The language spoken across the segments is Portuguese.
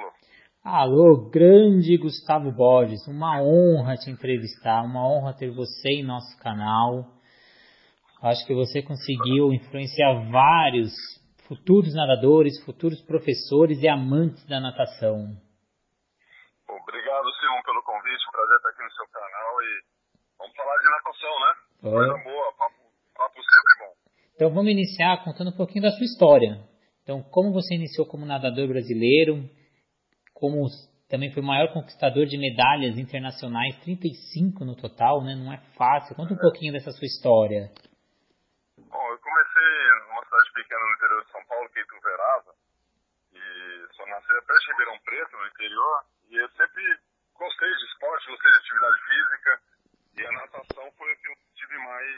Alô. Alô, grande Gustavo Borges, uma honra te entrevistar, uma honra ter você em nosso canal. Acho que você conseguiu influenciar vários futuros nadadores, futuros professores e amantes da natação. Obrigado, Simon, pelo convite. Um prazer estar aqui no seu canal e vamos falar de natação, né? É. Coisa boa, papo, papo sempre bom. Então vamos iniciar contando um pouquinho da sua história. Então, como você iniciou como nadador brasileiro, como também foi o maior conquistador de medalhas internacionais, 35 no total, né? Não é fácil. Conta um é. pouquinho dessa sua história. Bom, eu comecei numa cidade pequena no interior de São Paulo, que é Ituverava, e só nasci até em Ribeirão Preto, no interior, e eu sempre gostei de esporte, gostei de atividade física, e a natação foi o que eu tive mais...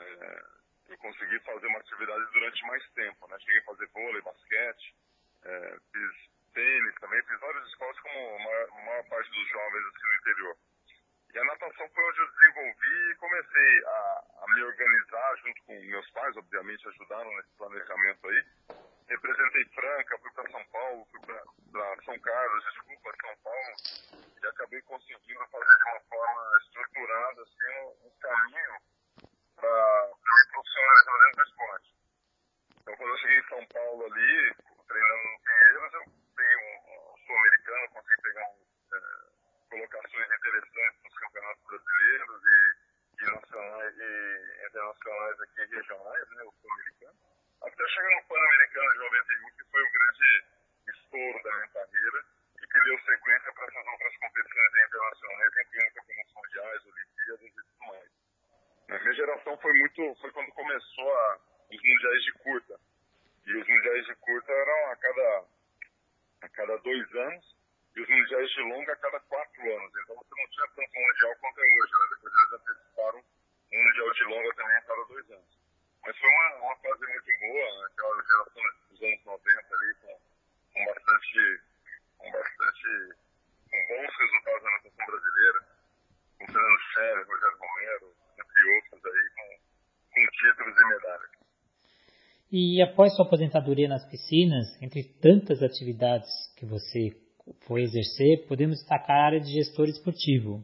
É, eu consegui fazer uma atividade durante mais tempo, né? Cheguei a fazer vôlei, basquete, é, fiz tênis também, fiz vários esportes como a maior, a maior parte dos jovens assim, no interior. E a natação foi onde eu desenvolvi e comecei a, a, me organizar junto com meus pais, obviamente ajudaram nesse planejamento aí. Representei Franca, fui para São Paulo, fui para São Carlos, desculpa, São Paulo, e acabei conseguindo fazer de uma forma estruturada assim, um, caminho para me profissionalizar dentro do esporte. Então, quando eu cheguei em São Paulo ali, treinando no Pinheiros, eu peguei um, um sul-americano, consegui pegar um, é, colocações interessantes nos campeonatos brasileiros e, e nacionais internacionais aqui regionais, né, o sul-americano. Até chegar no Pan-Americano de 91, que foi o grande estouro da minha carreira e que deu sequência para essas outras competições internacionais, incluindo campeonatos mundiais, Olimpíadas e tudo mais. A minha geração foi muito, foi quando começou a, os mundiais de curta. E os mundiais de curta eram a cada a cada dois anos e os mundiais de longa a cada quatro anos. Então você não tinha tanto mundial quanto é hoje. Né? Depois eles um mundial de longa também a cada dois anos. Mas foi uma, uma fase muito boa, aquela geração dos anos 90 ali, com, com bastante, com bastante, com bons resultados na natação brasileira, com Fernando Scherer, Rogério Romero, entre outros aí, com, com títulos e medalhas. E após sua aposentadoria nas piscinas, entre tantas atividades que você foi exercer, podemos destacar a área de gestor esportivo.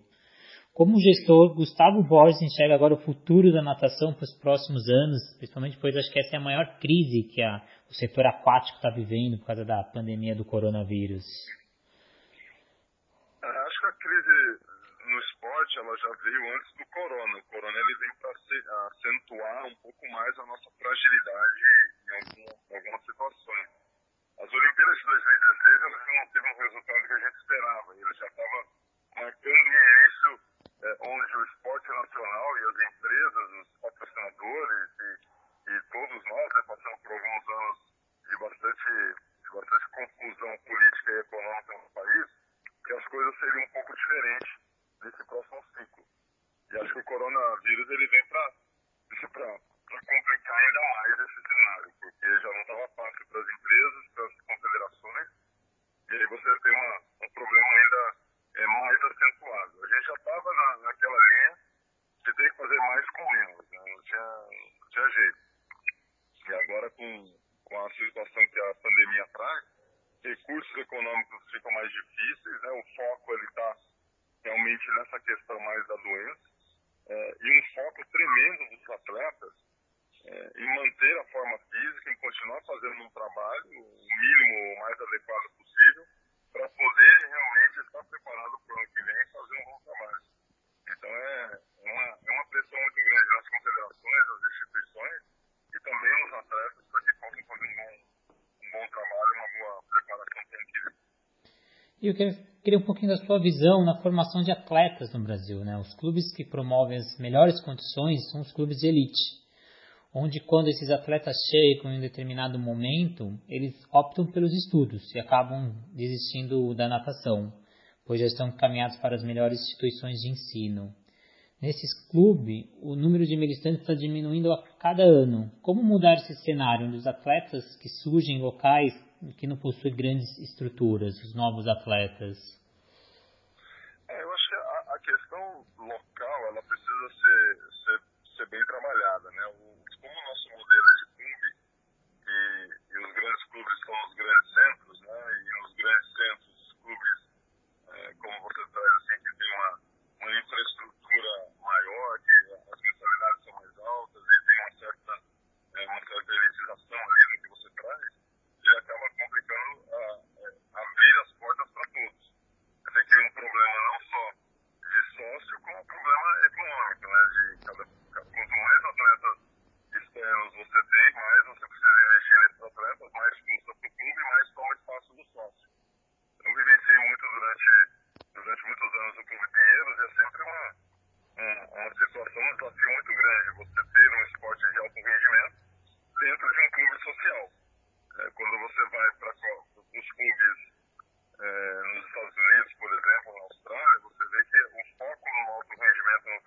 Como gestor, Gustavo Borges enxerga agora o futuro da natação para os próximos anos, principalmente pois acho que essa é a maior crise que a, o setor aquático está vivendo por causa da pandemia do coronavírus. É, acho que a crise no esporte ela já veio antes do corona. O corona ele vem para acentuar um pouco mais a nossa fragilidade em, algum, algumas situações. As Olimpíadas de 2016 elas não teve um resultado que a gente esperava. Ele já estava marcando onde o esporte nacional e as empresas, os patrocinadores e, e todos nós né, passamos por alguns anos de bastante, de bastante confusão política e econômica no país, que as coisas seriam um pouco diferentes nesse próximo ciclo. E acho que o coronavírus ele vem para complicar ainda mais esse cenário, porque já não estava fácil para as empresas, para as confederações, e aí você tem uma, um problema ainda é, mais acentuado. A gente já estava na, naquela linha de ter que fazer mais com menos, né? não, tinha, não tinha jeito. E agora com, com a situação que a pandemia traz, recursos econômicos ficam mais difíceis, né? o foco está realmente nessa questão mais da doença, é, e um foco tremendo dos atletas é, em manter a forma física, em continuar fazendo um trabalho o mínimo, o mais adequado possível, para poder realmente estar preparado para o ano que vem e fazer um bom trabalho. Então é uma, é uma pressão muito grande nas confederações, nas instituições e também nos atletas para que possam fazer um bom, um bom trabalho, uma boa preparação para o ano que vem. E eu queria um pouquinho da sua visão na formação de atletas no Brasil. Né? Os clubes que promovem as melhores condições são os clubes de elite, onde quando esses atletas chegam em um determinado momento, eles optam pelos estudos e acabam desistindo da natação, pois já estão encaminhados para as melhores instituições de ensino. Nesses clubes, o número de militantes está diminuindo a cada ano. Como mudar esse cenário onde os atletas que surgem em locais que não possui grandes estruturas, os novos atletas? É, eu acho que a, a, questão local ela precisa ser, ser, ser bem trabalhada. Né? O, como o nosso modelo é de clube, e, e os grandes clubes são os grandes centros, né? e os grandes centros, os clubes, é, como você está situação, um desafio muito grande você ter um esporte de alto rendimento dentro de um clube social. É, quando você vai para os clubes é, nos Estados Unidos, por exemplo, na Austrália, você vê que o foco no alto rendimento no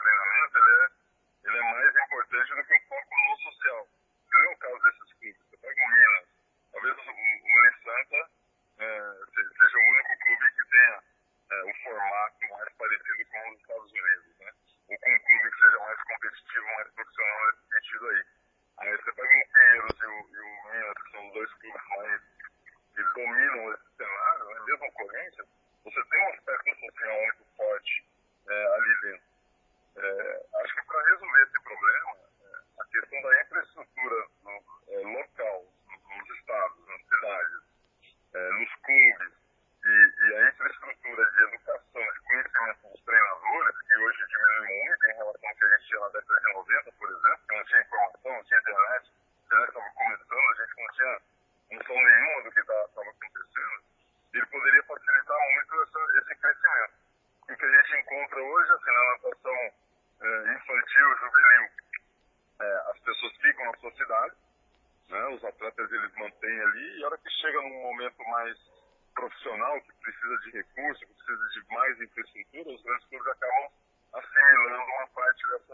Firetrip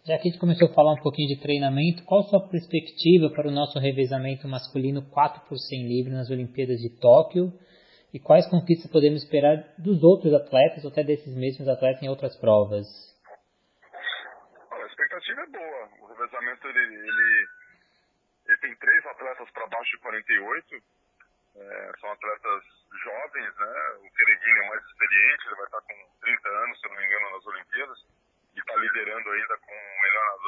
Já que a gente começou a falar um pouquinho de treinamento, qual sua perspectiva para o nosso revezamento masculino 4 por 100 livre nas Olimpíadas de Tóquio? E quais conquistas podemos esperar dos outros atletas, ou até desses mesmos atletas em outras provas? A expectativa é boa. O revezamento ele, ele, ele tem três atletas para baixo de 48. É, são atletas jovens, né? O Quereguinho é mais experiente, ele vai estar com 30 anos, se não me engano, nas Olimpíadas e está liderando ainda com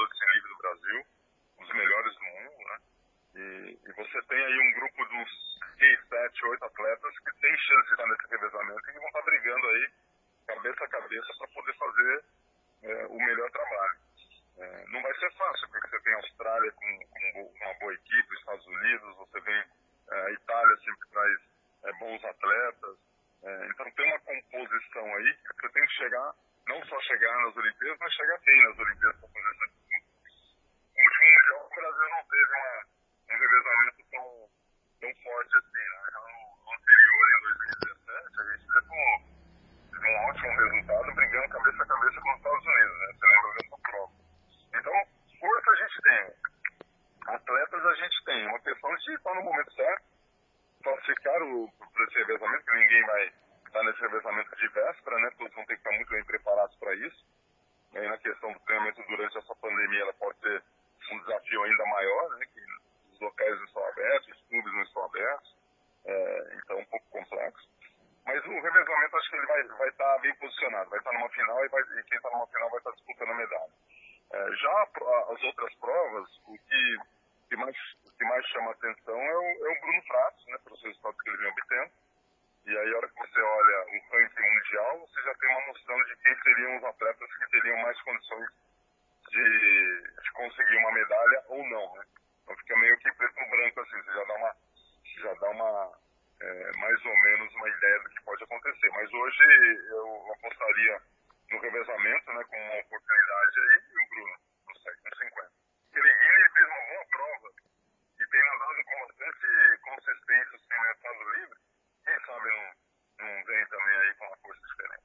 de 100 livre do Brasil, dos melhores do mundo, né? E, e, você tem aí um grupo de uns 6, 7, 8 atletas que tem chance de estar nesse revezamento e que vão estar brigando aí cabeça a cabeça para poder fazer é, o melhor trabalho. É, não vai ser fácil, porque você tem a Austrália com, com uma boa equipe, os Estados Unidos, você vem é, a Itália sempre traz é, bons atletas. É, então tem uma composição aí que você tem que chegar não só chegar nas Olimpíadas, mas chegar bem nas Olimpíadas para fazer essa disputa. No último Mundial, o Brasil não teve uma, um revezamento tão, tão forte assim. Né? No, no anterior, em 2017, a gente teve um, teve um ótimo resultado brigando cabeça a cabeça com os Estados Unidos. Né? Você lembra dessa prova? Então, força a gente tem. Atletas a gente tem. Uma questão de estar no momento certo, classificar o, esse revezamento, que ninguém vai está nesse revezamento de véspera, né? Todos vão ter que estar muito bem preparados para isso. E aí, na questão do treinamento durante essa pandemia, ela pode ser um desafio ainda maior, né? Que os locais não estão abertos, os clubes não estão abertos, é, então é um pouco complexo. Mas o revezamento, acho que ele vai, vai estar bem vai estar numa final e, vai, e quem está numa final vai estar disputando a medalha. É, já as outras provas, o que, que, mais, que mais chama atenção é o, é o Bruno Fratos, né? Pelos resultados que ele vem obtendo e aí, a hora que você olha o ranking mundial, você já tem uma noção de quem seriam os atletas que teriam mais condições de, de conseguir uma medalha ou não, né? Então fica meio que preto no branco, assim, você já dá uma, já dá uma é, mais ou menos uma ideia do que pode acontecer. Mas hoje eu apostaria no revezamento, né, como uma oportunidade aí, e o Bruno, no 750. Ele, fez uma boa prova e tem nadado com bastante consistência Mercado Livre, quem sabe não, não vem também aí com uma força diferente.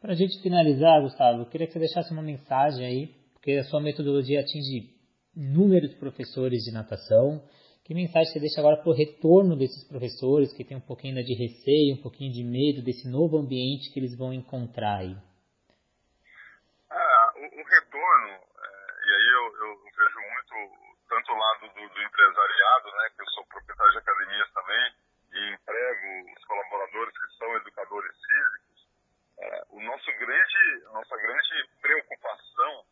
Para a gente finalizar, Gustavo, eu queria que você deixasse uma mensagem aí, porque a sua metodologia atinge inúmeros professores de natação. Que mensagem você deixa agora para o retorno desses professores que têm um pouquinho de receio, um pouquinho de medo desse novo ambiente que eles vão encontrar aí? Ah, o retorno, é, e aí eu, eu, vejo muito, tanto o lado do, do empresariado, né, que eu sou proprietário de academias também, e emprego os colaboradores que são educadores físicos, é, o nosso grande, a nossa grande preocupação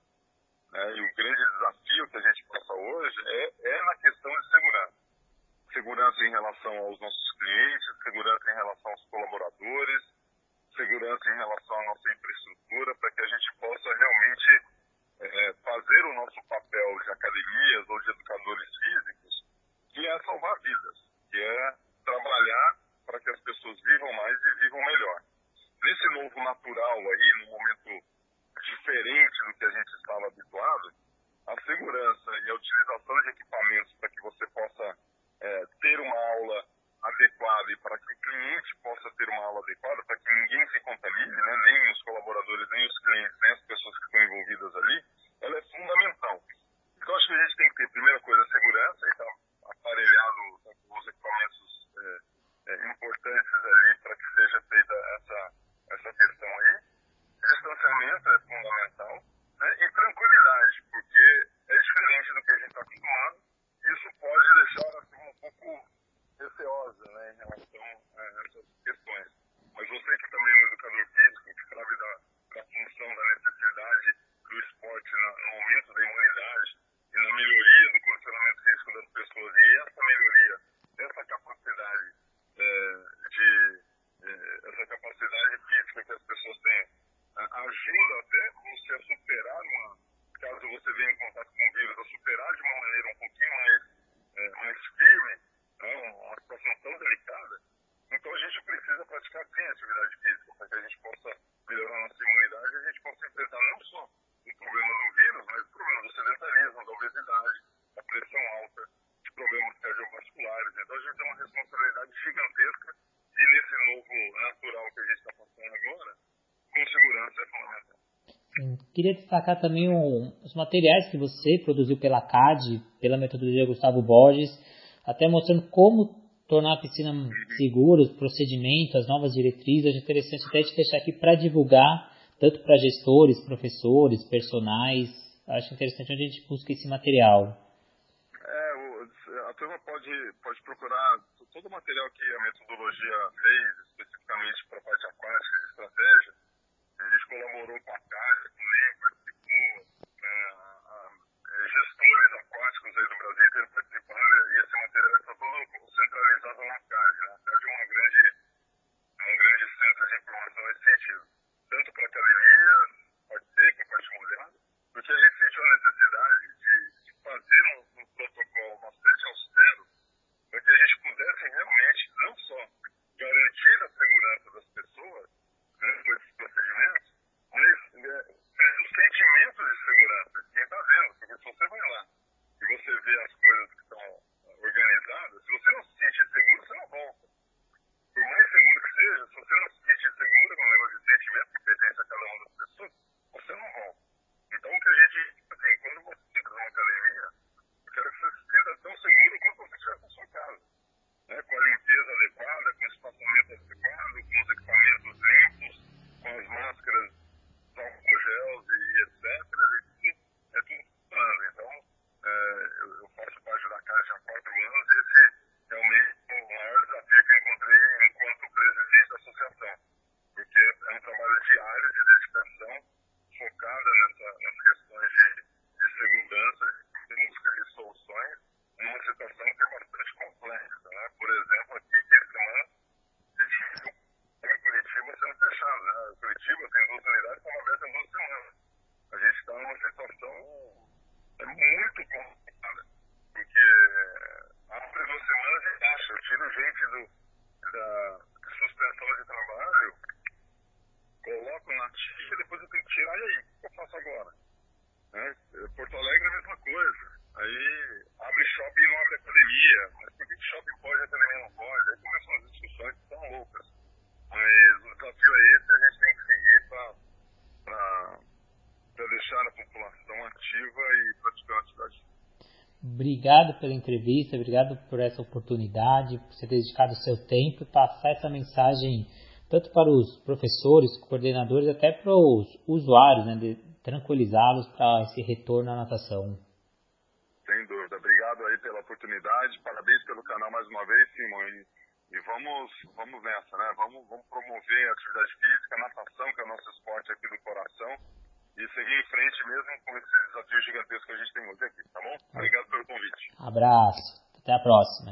né, e o grande desafio que a gente passa hoje é, é na questão de segurança. Segurança em relação aos nossos clientes, segurança em relação aos colaboradores, segurança em relação à nossa infraestrutura, para que a gente possa realmente é, fazer o nosso papel de academias ou de educadores físicos, que é salvar vidas, que é trabalhar para que as pessoas vivam mais e vivam melhor. Nesse novo natural aí, no momento diferente do que a gente estava habituado, a segurança e a utilização de equipamentos para que você possa é, ter uma aula adequada e para que o cliente possa ter uma aula adequada, para que ninguém se contamine, né, nem os colaboradores, nem os clientes, nem as pessoas que estão envolvidas ali, ela é fundamental. Então, acho que a gente tem que ter, primeira coisa, segurança, e está aparelhado com os equipamentos é, é, importantes ali para que seja feita essa, essa questão aí. Distanciamento é fundamental né? e tranquilidade, porque é diferente do que a gente está acostumado. Isso pode deixar assim, um pouco receosa né, em relação a essas questões. Mas você que também é um educador físico, que sabe da, da função, da necessidade do esporte no, no aumento da imunidade e na melhoria do condicionamento físico das pessoas, e essa melhoria, essa capacidade é, de é, essa capacidade física que as pessoas têm ajuda até você a superar uma, caso você venha em contato com o vírus, a superar de uma maneira um pouquinho mais, é, mais firme, né, uma situação tão delicada. Então a gente precisa praticar sim atividade física, para que a gente possa melhorar a nossa imunidade e a gente possa enfrentar não só o problema do vírus, mas o problema do sedentarismo, da obesidade, da pressão alta, de problemas cardiovasculares. Então a gente tem uma responsabilidade gigantesca e nesse novo natural que a gente está passando agora, com segurança é fundamental. Queria destacar também os materiais que você produziu pela CAD, pela metodologia Gustavo Borges, até mostrando como tornar a piscina segura, os procedimentos, as novas diretrizes. É interessante até te deixar aqui para divulgar, tanto para gestores, professores, personagens. Acho interessante onde a gente busca esse material. É, a turma pode, pode procurar todo o material que a metodologia fez, especificamente para a parte aquática e estratégia, gente colaborou com a CASA, também participou, né, a, gestores aquáticos aí do Brasil inteiro pela entrevista, obrigado por essa oportunidade, por você ter dedicado o seu tempo e passar essa mensagem tanto para os professores, coordenadores, até para os usuários, né, tranquilizá-los para esse retorno à natação. Sem dúvida. Obrigado aí pela oportunidade, parabéns pelo canal mais uma vez, Simon. E, e vamos, vamos nessa, né? Vamos, vamos promover a atividade física, a natação, que é o nosso esporte aqui do coração, e seguir em frente mesmo com esse desafio gigantesco que a gente tem hoje aqui, tá bom? Obrigado pelo convite. Abraço. Até a próxima.